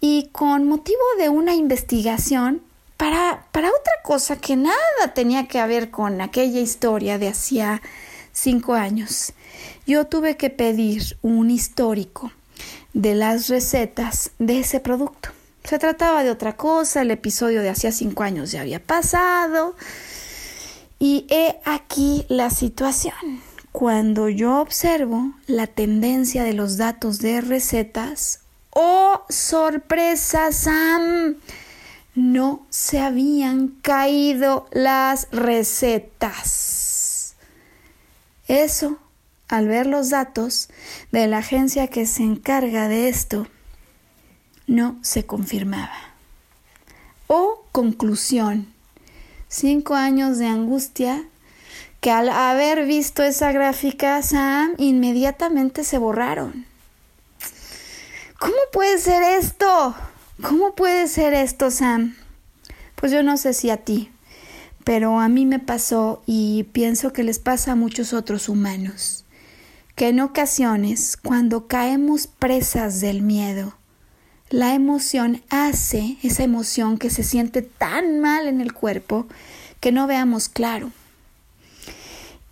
Y con motivo de una investigación, para, para otra cosa que nada tenía que ver con aquella historia de hacía cinco años, yo tuve que pedir un histórico de las recetas de ese producto. Se trataba de otra cosa, el episodio de hacía cinco años ya había pasado. Y he aquí la situación. Cuando yo observo la tendencia de los datos de recetas, ¡oh sorpresa, Sam! No se habían caído las recetas. Eso al ver los datos de la agencia que se encarga de esto, no se confirmaba. O conclusión, cinco años de angustia que al haber visto esa gráfica, Sam, inmediatamente se borraron. ¿Cómo puede ser esto? ¿Cómo puede ser esto, Sam? Pues yo no sé si a ti, pero a mí me pasó y pienso que les pasa a muchos otros humanos que en ocasiones, cuando caemos presas del miedo, la emoción hace esa emoción que se siente tan mal en el cuerpo que no veamos claro.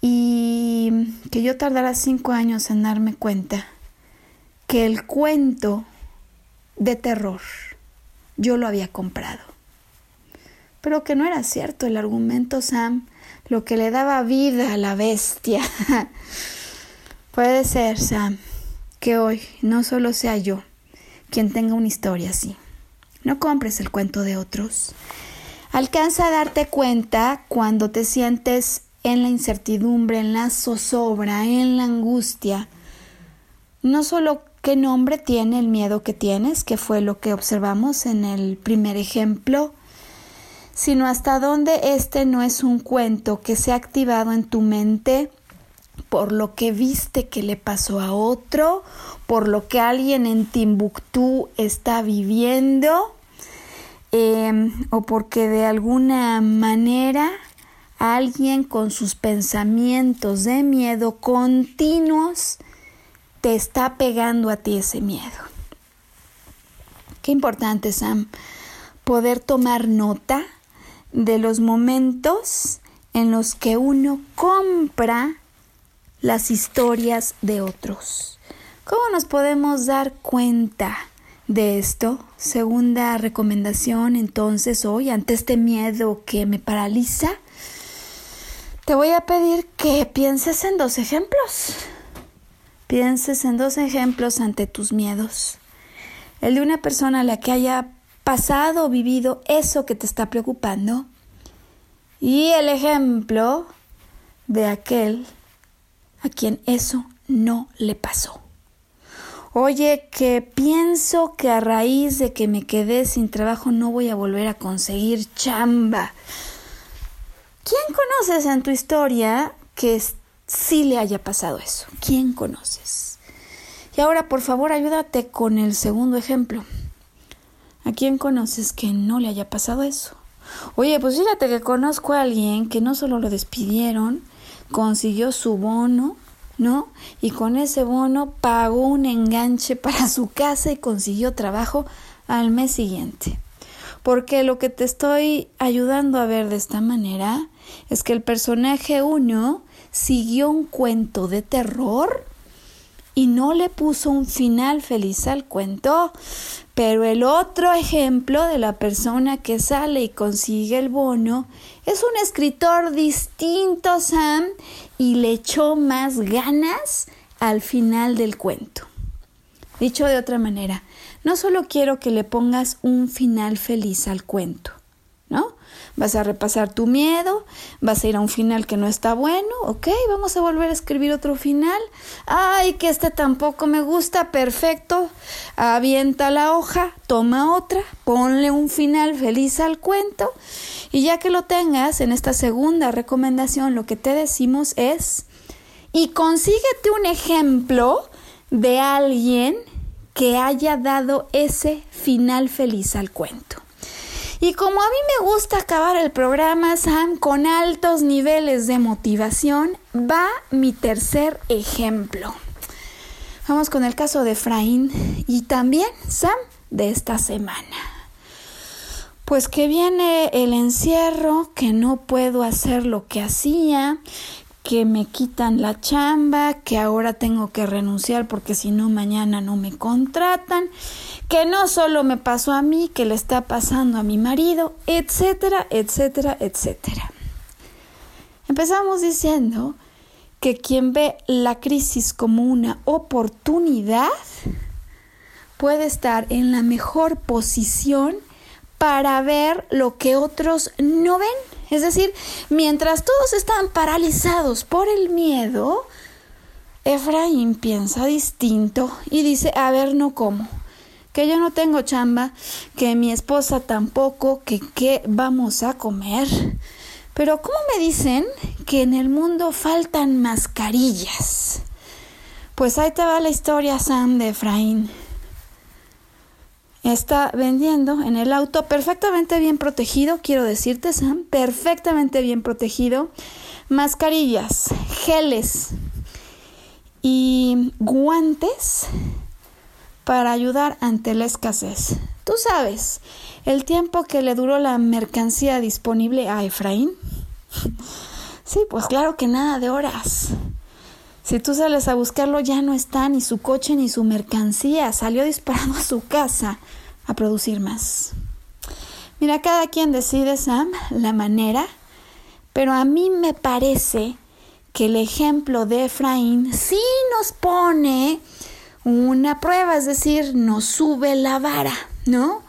Y que yo tardara cinco años en darme cuenta que el cuento de terror yo lo había comprado. Pero que no era cierto el argumento Sam, lo que le daba vida a la bestia. Puede ser, Sam, que hoy no solo sea yo quien tenga una historia así. No compres el cuento de otros. Alcanza a darte cuenta cuando te sientes en la incertidumbre, en la zozobra, en la angustia. No solo qué nombre tiene el miedo que tienes, que fue lo que observamos en el primer ejemplo, sino hasta dónde este no es un cuento que se ha activado en tu mente por lo que viste que le pasó a otro, por lo que alguien en Timbuktu está viviendo, em, o porque de alguna manera alguien con sus pensamientos de miedo continuos te está pegando a ti ese miedo. Qué importante, Sam, poder tomar nota de los momentos en los que uno compra las historias de otros. ¿Cómo nos podemos dar cuenta de esto? Segunda recomendación entonces hoy, ante este miedo que me paraliza, te voy a pedir que pienses en dos ejemplos. Pienses en dos ejemplos ante tus miedos. El de una persona a la que haya pasado o vivido eso que te está preocupando. Y el ejemplo de aquel a quien eso no le pasó. Oye, que pienso que a raíz de que me quedé sin trabajo no voy a volver a conseguir chamba. ¿Quién conoces en tu historia que sí le haya pasado eso? ¿Quién conoces? Y ahora, por favor, ayúdate con el segundo ejemplo. ¿A quién conoces que no le haya pasado eso? Oye, pues fíjate que conozco a alguien que no solo lo despidieron, consiguió su bono, ¿no? Y con ese bono pagó un enganche para su casa y consiguió trabajo al mes siguiente. Porque lo que te estoy ayudando a ver de esta manera es que el personaje 1 siguió un cuento de terror y no le puso un final feliz al cuento, pero el otro ejemplo de la persona que sale y consigue el bono es un escritor distinto, Sam, y le echó más ganas al final del cuento. Dicho de otra manera, no solo quiero que le pongas un final feliz al cuento, ¿no? Vas a repasar tu miedo, vas a ir a un final que no está bueno, ok, vamos a volver a escribir otro final. Ay, que este tampoco me gusta, perfecto. Avienta la hoja, toma otra, ponle un final feliz al cuento y ya que lo tengas, en esta segunda recomendación lo que te decimos es, y consíguete un ejemplo de alguien que haya dado ese final feliz al cuento. Y como a mí me gusta acabar el programa, Sam, con altos niveles de motivación, va mi tercer ejemplo. Vamos con el caso de Efraín y también, Sam, de esta semana. Pues que viene el encierro, que no puedo hacer lo que hacía, que me quitan la chamba, que ahora tengo que renunciar porque si no mañana no me contratan, que no solo me pasó a mí, que le está pasando a mi marido, etcétera, etcétera, etcétera. Empezamos diciendo que quien ve la crisis como una oportunidad puede estar en la mejor posición para ver lo que otros no ven. Es decir, mientras todos están paralizados por el miedo, Efraín piensa distinto y dice, a ver, no como, que yo no tengo chamba, que mi esposa tampoco, que qué vamos a comer. Pero ¿cómo me dicen que en el mundo faltan mascarillas? Pues ahí te va la historia, Sam, de Efraín está vendiendo en el auto perfectamente bien protegido, quiero decirte, Sam, perfectamente bien protegido, mascarillas, geles y guantes para ayudar ante la escasez. Tú sabes, el tiempo que le duró la mercancía disponible a Efraín. Sí, pues claro que nada de horas. Si tú sales a buscarlo, ya no está ni su coche ni su mercancía. Salió disparando a su casa a producir más. Mira, cada quien decide, Sam, la manera, pero a mí me parece que el ejemplo de Efraín sí nos pone una prueba, es decir, nos sube la vara, ¿no?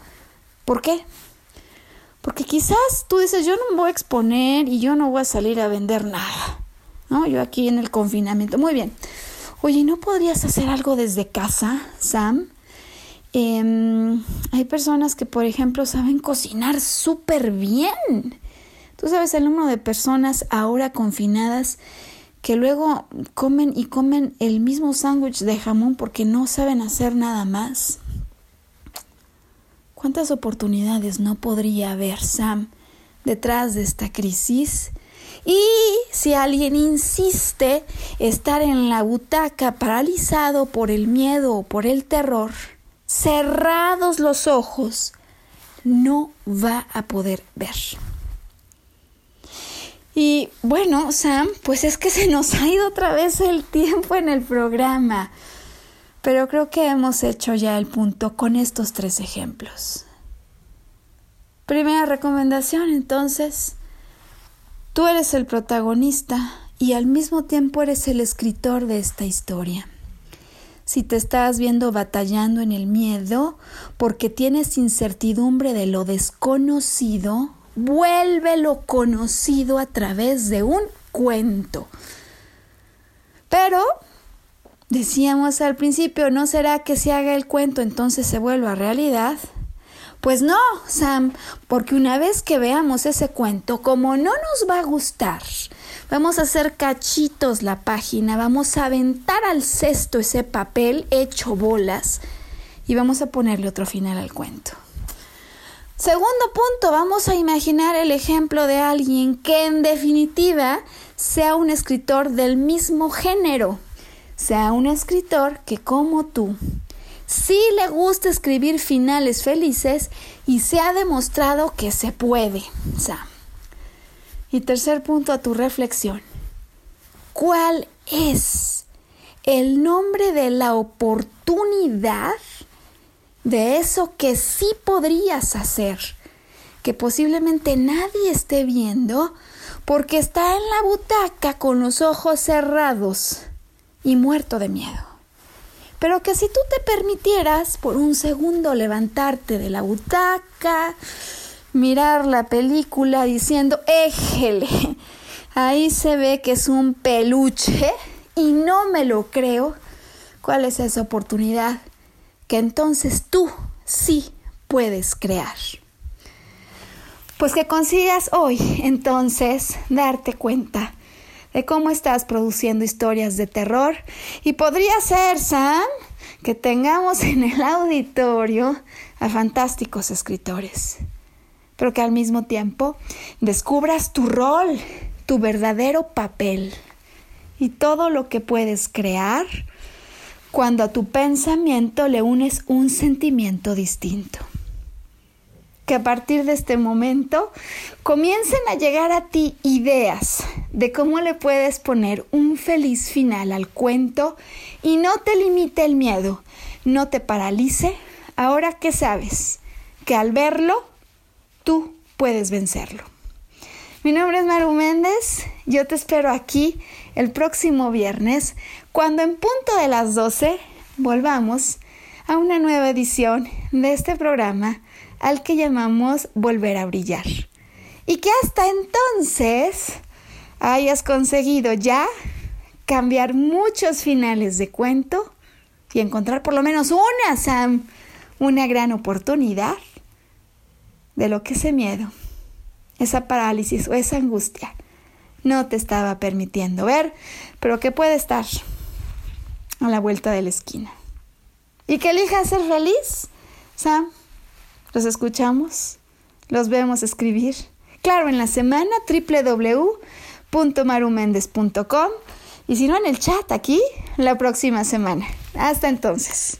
¿Por qué? Porque quizás tú dices, yo no me voy a exponer y yo no voy a salir a vender nada. Yo aquí en el confinamiento. Muy bien. Oye, ¿no podrías hacer algo desde casa, Sam? Em, hay personas que, por ejemplo, saben cocinar súper bien. Tú sabes el número de personas ahora confinadas que luego comen y comen el mismo sándwich de jamón porque no saben hacer nada más. ¿Cuántas oportunidades no podría haber, Sam, detrás de esta crisis? Y si alguien insiste estar en la butaca paralizado por el miedo o por el terror, cerrados los ojos, no va a poder ver. Y bueno, Sam, pues es que se nos ha ido otra vez el tiempo en el programa. Pero creo que hemos hecho ya el punto con estos tres ejemplos. Primera recomendación, entonces, Tú eres el protagonista y al mismo tiempo eres el escritor de esta historia. Si te estás viendo batallando en el miedo porque tienes incertidumbre de lo desconocido, vuelve lo conocido a través de un cuento. Pero, decíamos al principio, ¿no será que se haga el cuento entonces se vuelva realidad? Pues no, Sam, porque una vez que veamos ese cuento, como no nos va a gustar, vamos a hacer cachitos la página, vamos a aventar al cesto ese papel hecho bolas y vamos a ponerle otro final al cuento. Segundo punto, vamos a imaginar el ejemplo de alguien que en definitiva sea un escritor del mismo género, sea un escritor que como tú sí le gusta escribir finales felices y se ha demostrado que se puede, Sam. Y tercer punto a tu reflexión. ¿Cuál es el nombre de la oportunidad de eso que sí podrías hacer, que posiblemente nadie esté viendo porque está en la butaca con los ojos cerrados y muerto de miedo? Pero que si tú te permitieras por un segundo levantarte de la butaca, mirar la película diciendo, éjele, ahí se ve que es un peluche y no me lo creo. ¿Cuál es esa oportunidad? Que entonces tú sí puedes crear. Pues que consigas hoy entonces darte cuenta de cómo estás produciendo historias de terror. Y podría ser, Sam, que tengamos en el auditorio a fantásticos escritores, pero que al mismo tiempo descubras tu rol, tu verdadero papel y todo lo que puedes crear cuando a tu pensamiento le unes un sentimiento distinto que a partir de este momento comiencen a llegar a ti ideas de cómo le puedes poner un feliz final al cuento y no te limite el miedo, no te paralice, ahora que sabes que al verlo, tú puedes vencerlo. Mi nombre es Maru Méndez, yo te espero aquí el próximo viernes, cuando en punto de las 12 volvamos a una nueva edición de este programa al que llamamos volver a brillar. Y que hasta entonces hayas conseguido ya cambiar muchos finales de cuento y encontrar por lo menos una, Sam, una gran oportunidad de lo que ese miedo, esa parálisis o esa angustia no te estaba permitiendo ver, pero que puede estar a la vuelta de la esquina. Y que elijas ser feliz, Sam. Los escuchamos, los vemos escribir. Claro, en la semana www.marumendez.com y si no en el chat aquí la próxima semana. Hasta entonces.